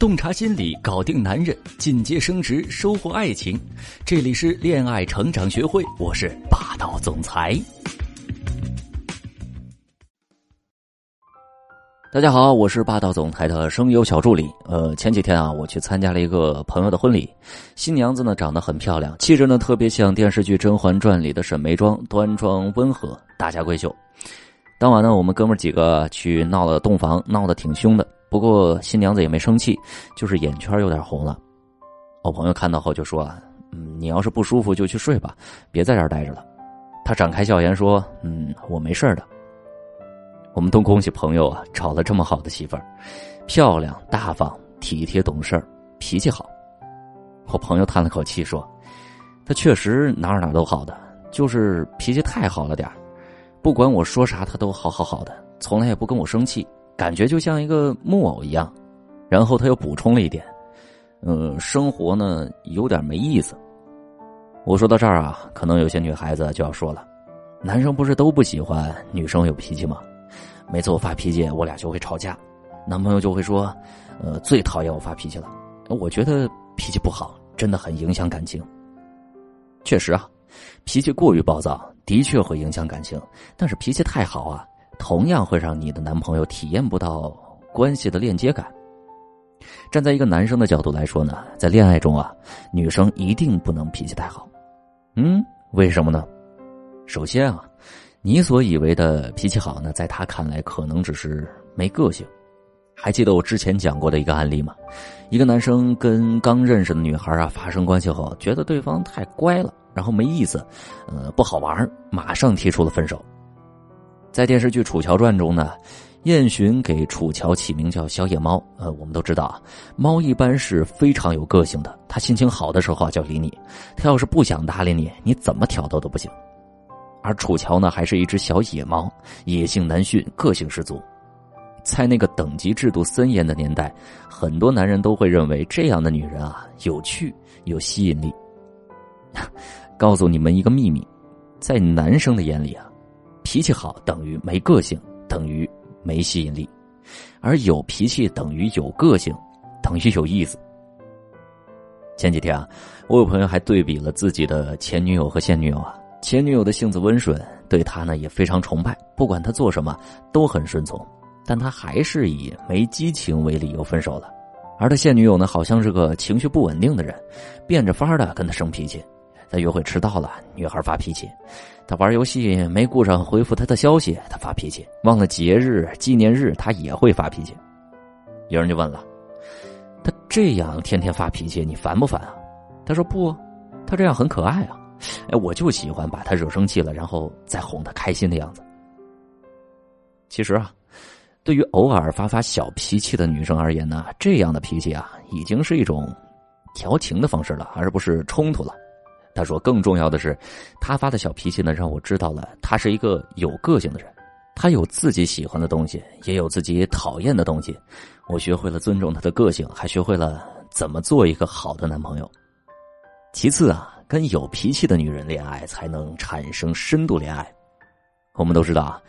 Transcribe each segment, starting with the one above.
洞察心理，搞定男人，进阶升职，收获爱情。这里是恋爱成长学会，我是霸道总裁。大家好，我是霸道总裁的声优小助理。呃，前几天啊，我去参加了一个朋友的婚礼，新娘子呢长得很漂亮，气质呢特别像电视剧《甄嬛传》里的沈眉庄，端庄温和，大家闺秀。当晚呢，我们哥们几个去闹了洞房，闹得挺凶的。不过新娘子也没生气，就是眼圈有点红了。我朋友看到后就说：“嗯，你要是不舒服就去睡吧，别在这儿待着了。”他展开笑颜说：“嗯，我没事的。”我们都恭喜朋友啊，找了这么好的媳妇儿，漂亮、大方、体贴、懂事，脾气好。我朋友叹了口气说：“他确实哪儿哪儿都好的，就是脾气太好了点不管我说啥，他都好好好的，从来也不跟我生气，感觉就像一个木偶一样。”然后他又补充了一点：“嗯，生活呢有点没意思。”我说到这儿啊，可能有些女孩子就要说了：“男生不是都不喜欢女生有脾气吗？”每次我发脾气，我俩就会吵架，男朋友就会说：“呃，最讨厌我发脾气了。”我觉得脾气不好，真的很影响感情。确实啊，脾气过于暴躁的确会影响感情，但是脾气太好啊，同样会让你的男朋友体验不到关系的链接感。站在一个男生的角度来说呢，在恋爱中啊，女生一定不能脾气太好。嗯，为什么呢？首先啊。你所以为的脾气好呢，在他看来可能只是没个性。还记得我之前讲过的一个案例吗？一个男生跟刚认识的女孩啊发生关系后，觉得对方太乖了，然后没意思，呃，不好玩，马上提出了分手。在电视剧《楚乔传》中呢，燕洵给楚乔起名叫小野猫。呃，我们都知道啊，猫一般是非常有个性的，它心情好的时候啊就理你，它要是不想搭理你，你怎么挑逗都不行。而楚乔呢，还是一只小野猫，野性难驯，个性十足。在那个等级制度森严的年代，很多男人都会认为这样的女人啊有趣、有吸引力。告诉你们一个秘密，在男生的眼里啊，脾气好等于没个性，等于没吸引力；而有脾气等于有个性，等于有意思。前几天啊，我有朋友还对比了自己的前女友和现女友啊。前女友的性子温顺，对他呢也非常崇拜，不管他做什么都很顺从，但他还是以没激情为理由分手了。而他现女友呢，好像是个情绪不稳定的人，变着法的跟他生脾气。他约会迟到了，女孩发脾气；他玩游戏没顾上回复他的消息，他发脾气；忘了节日纪念日，他也会发脾气。有人就问了：他这样天天发脾气，你烦不烦啊？他说不，他这样很可爱啊。哎，我就喜欢把他惹生气了，然后再哄他开心的样子。其实啊，对于偶尔发发小脾气的女生而言呢，这样的脾气啊，已经是一种调情的方式了，而不是冲突了。他说，更重要的是，他发的小脾气呢，让我知道了他是一个有个性的人，他有自己喜欢的东西，也有自己讨厌的东西。我学会了尊重他的个性，还学会了怎么做一个好的男朋友。其次啊。跟有脾气的女人恋爱，才能产生深度恋爱。我们都知道啊，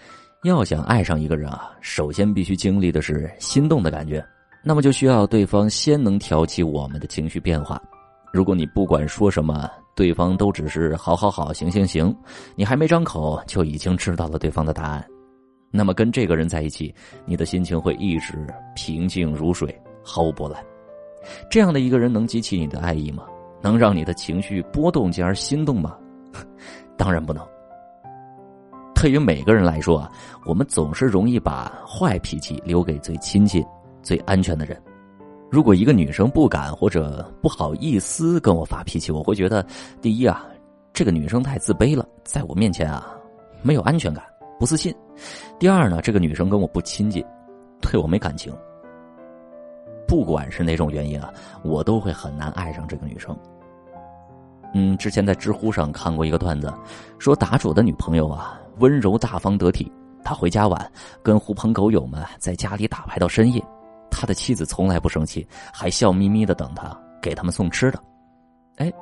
要想爱上一个人啊，首先必须经历的是心动的感觉，那么就需要对方先能挑起我们的情绪变化。如果你不管说什么，对方都只是好好好行行行，你还没张口就已经知道了对方的答案，那么跟这个人在一起，你的心情会一直平静如水，毫无波澜。这样的一个人能激起你的爱意吗？能让你的情绪波动进而心动吗？当然不能。对于每个人来说啊，我们总是容易把坏脾气留给最亲近、最安全的人。如果一个女生不敢或者不好意思跟我发脾气，我会觉得，第一啊，这个女生太自卑了，在我面前啊没有安全感、不自信；第二呢，这个女生跟我不亲近，对我没感情。不管是哪种原因啊，我都会很难爱上这个女生。嗯，之前在知乎上看过一个段子，说答主的女朋友啊温柔大方得体，他回家晚，跟狐朋狗友们在家里打牌到深夜，他的妻子从来不生气，还笑眯眯的等他给他们送吃的。哎，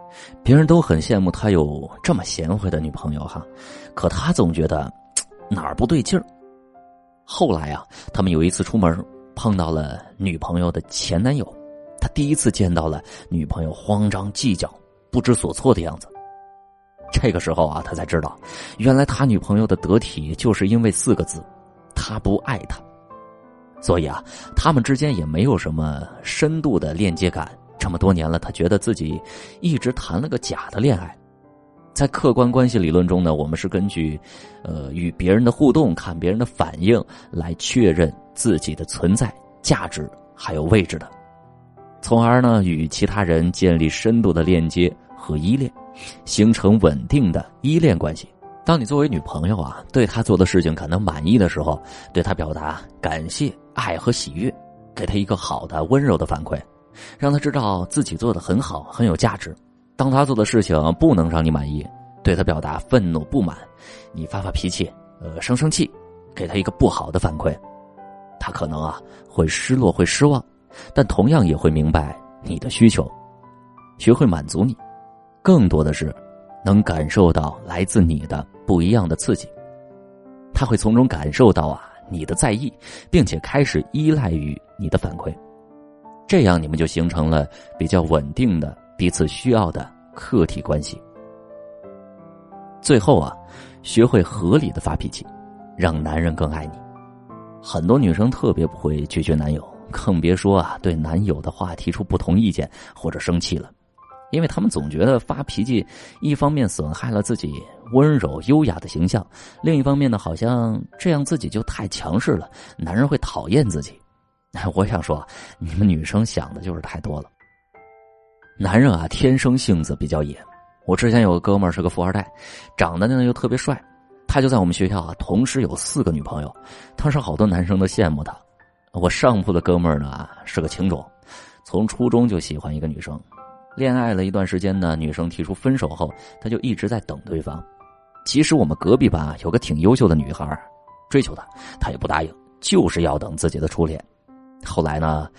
别人都很羡慕他有这么贤惠的女朋友哈，可他总觉得哪儿不对劲儿。后来啊，他们有一次出门。碰到了女朋友的前男友，他第一次见到了女朋友慌张、计较、不知所措的样子。这个时候啊，他才知道，原来他女朋友的得体就是因为四个字：他不爱他。所以啊，他们之间也没有什么深度的链接感。这么多年了，他觉得自己一直谈了个假的恋爱。在客观关系理论中呢，我们是根据，呃，与别人的互动、看别人的反应来确认自己的存在价值还有位置的，从而呢与其他人建立深度的链接和依恋，形成稳定的依恋关系。当你作为女朋友啊，对他做的事情感到满意的时候，对他表达感谢、爱和喜悦，给他一个好的、温柔的反馈，让他知道自己做的很好、很有价值。当他做的事情不能让你满意，对他表达愤怒、不满，你发发脾气，呃，生生气，给他一个不好的反馈，他可能啊会失落、会失望，但同样也会明白你的需求，学会满足你，更多的是能感受到来自你的不一样的刺激，他会从中感受到啊你的在意，并且开始依赖于你的反馈，这样你们就形成了比较稳定的。彼此需要的客体关系。最后啊，学会合理的发脾气，让男人更爱你。很多女生特别不会拒绝男友，更别说啊对男友的话提出不同意见或者生气了，因为他们总觉得发脾气一方面损害了自己温柔优雅的形象，另一方面呢，好像这样自己就太强势了，男人会讨厌自己。我想说，你们女生想的就是太多了。男人啊，天生性子比较野。我之前有个哥们儿是个富二代，长得呢又特别帅，他就在我们学校啊，同时有四个女朋友，当时好多男生都羡慕他。我上铺的哥们儿呢是个情种，从初中就喜欢一个女生，恋爱了一段时间呢，女生提出分手后，他就一直在等对方。其实我们隔壁班有个挺优秀的女孩追求他，他也不答应，就是要等自己的初恋。后来呢，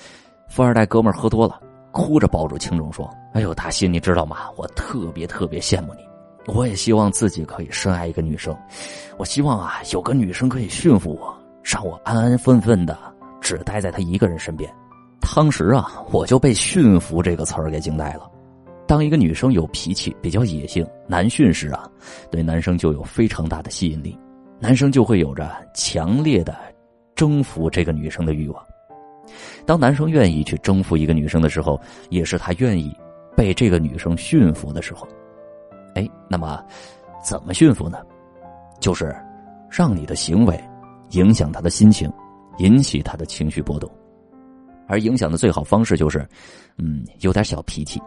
富二代哥们儿喝多了。哭着抱住青龙说：“哎呦，大新，你知道吗？我特别特别羡慕你，我也希望自己可以深爱一个女生。我希望啊，有个女生可以驯服我，让我安安分分的只待在她一个人身边。当时啊，我就被‘驯服’这个词儿给惊呆了。当一个女生有脾气、比较野性、难驯时啊，对男生就有非常大的吸引力，男生就会有着强烈的征服这个女生的欲望。”当男生愿意去征服一个女生的时候，也是他愿意被这个女生驯服的时候。哎，那么怎么驯服呢？就是让你的行为影响他的心情，引起他的情绪波动。而影响的最好方式就是，嗯，有点小脾气。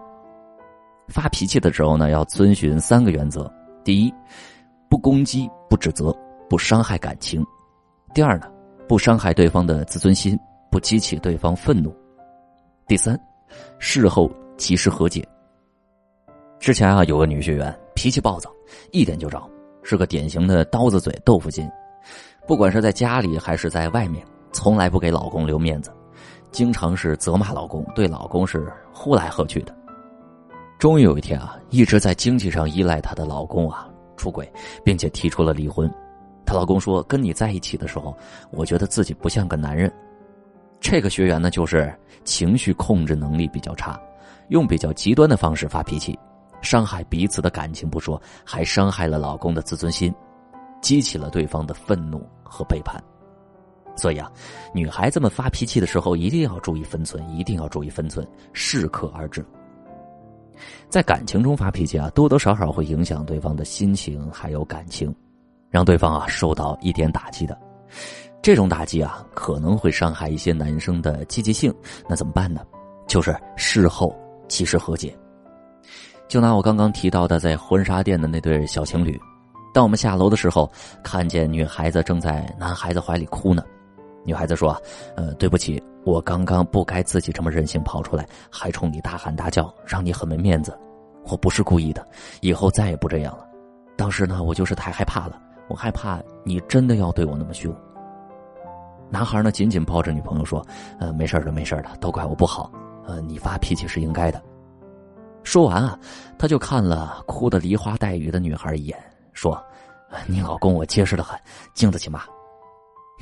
发脾气的时候呢，要遵循三个原则：第一，不攻击、不指责、不伤害感情；第二呢，不伤害对方的自尊心。不激起对方愤怒。第三，事后及时和解。之前啊，有个女学员脾气暴躁，一点就着，是个典型的刀子嘴豆腐心。不管是在家里还是在外面，从来不给老公留面子，经常是责骂老公，对老公是呼来喝去的。终于有一天啊，一直在经济上依赖她的老公啊出轨，并且提出了离婚。她老公说：“跟你在一起的时候，我觉得自己不像个男人。”这个学员呢，就是情绪控制能力比较差，用比较极端的方式发脾气，伤害彼此的感情不说，还伤害了老公的自尊心，激起了对方的愤怒和背叛。所以啊，女孩子们发脾气的时候一定要注意分寸，一定要注意分寸，适可而止。在感情中发脾气啊，多多少少会影响对方的心情还有感情，让对方啊受到一点打击的。这种打击啊，可能会伤害一些男生的积极性。那怎么办呢？就是事后及时和解。就拿我刚刚提到的在婚纱店的那对小情侣，当我们下楼的时候，看见女孩子正在男孩子怀里哭呢。女孩子说：“呃，对不起，我刚刚不该自己这么任性跑出来，还冲你大喊大叫，让你很没面子。我不是故意的，以后再也不这样了。当时呢，我就是太害怕了，我害怕你真的要对我那么凶。”男孩呢，紧紧抱着女朋友说：“呃，没事的，没事的，都怪我不好。呃，你发脾气是应该的。”说完啊，他就看了哭得梨花带雨的女孩一眼，说：“你老公我结实的很，经得起骂。”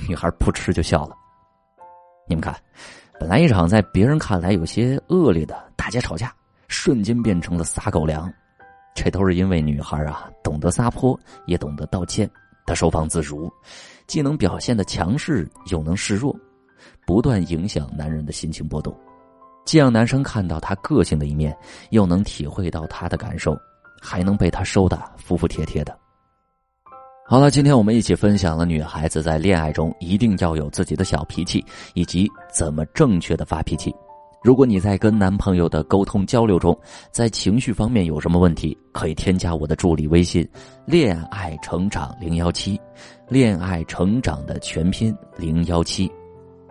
女孩扑哧就笑了。你们看，本来一场在别人看来有些恶劣的大街吵架，瞬间变成了撒狗粮。这都是因为女孩啊，懂得撒泼，也懂得道歉，她收放自如，既能表现的强势，又能示弱，不断影响男人的心情波动，既让男生看到她个性的一面，又能体会到她的感受，还能被她收的服服帖帖的。好了，今天我们一起分享了女孩子在恋爱中一定要有自己的小脾气，以及怎么正确的发脾气。如果你在跟男朋友的沟通交流中，在情绪方面有什么问题，可以添加我的助理微信“恋爱成长零幺七”，恋爱成长的全拼零幺七，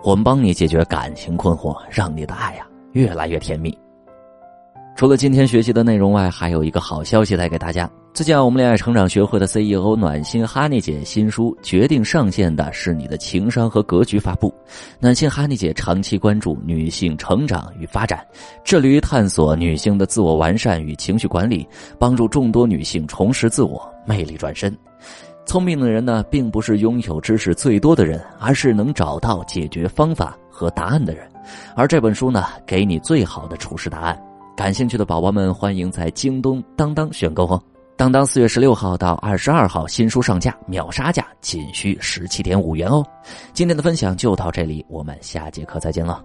我们帮你解决感情困惑，让你的爱呀越来越甜蜜。除了今天学习的内容外，还有一个好消息带给大家。最近啊，我们恋爱成长学会的 CEO 暖心哈尼姐新书决定上线的是你的情商和格局发布。暖心哈尼姐长期关注女性成长与发展，致力于探索女性的自我完善与情绪管理，帮助众多女性重拾自我、魅力转身。聪明的人呢，并不是拥有知识最多的人，而是能找到解决方法和答案的人。而这本书呢，给你最好的处事答案。感兴趣的宝宝们，欢迎在京东、当当选购哦。当当四月十六号到二十二号新书上架，秒杀价仅需十七点五元哦！今天的分享就到这里，我们下节课再见了。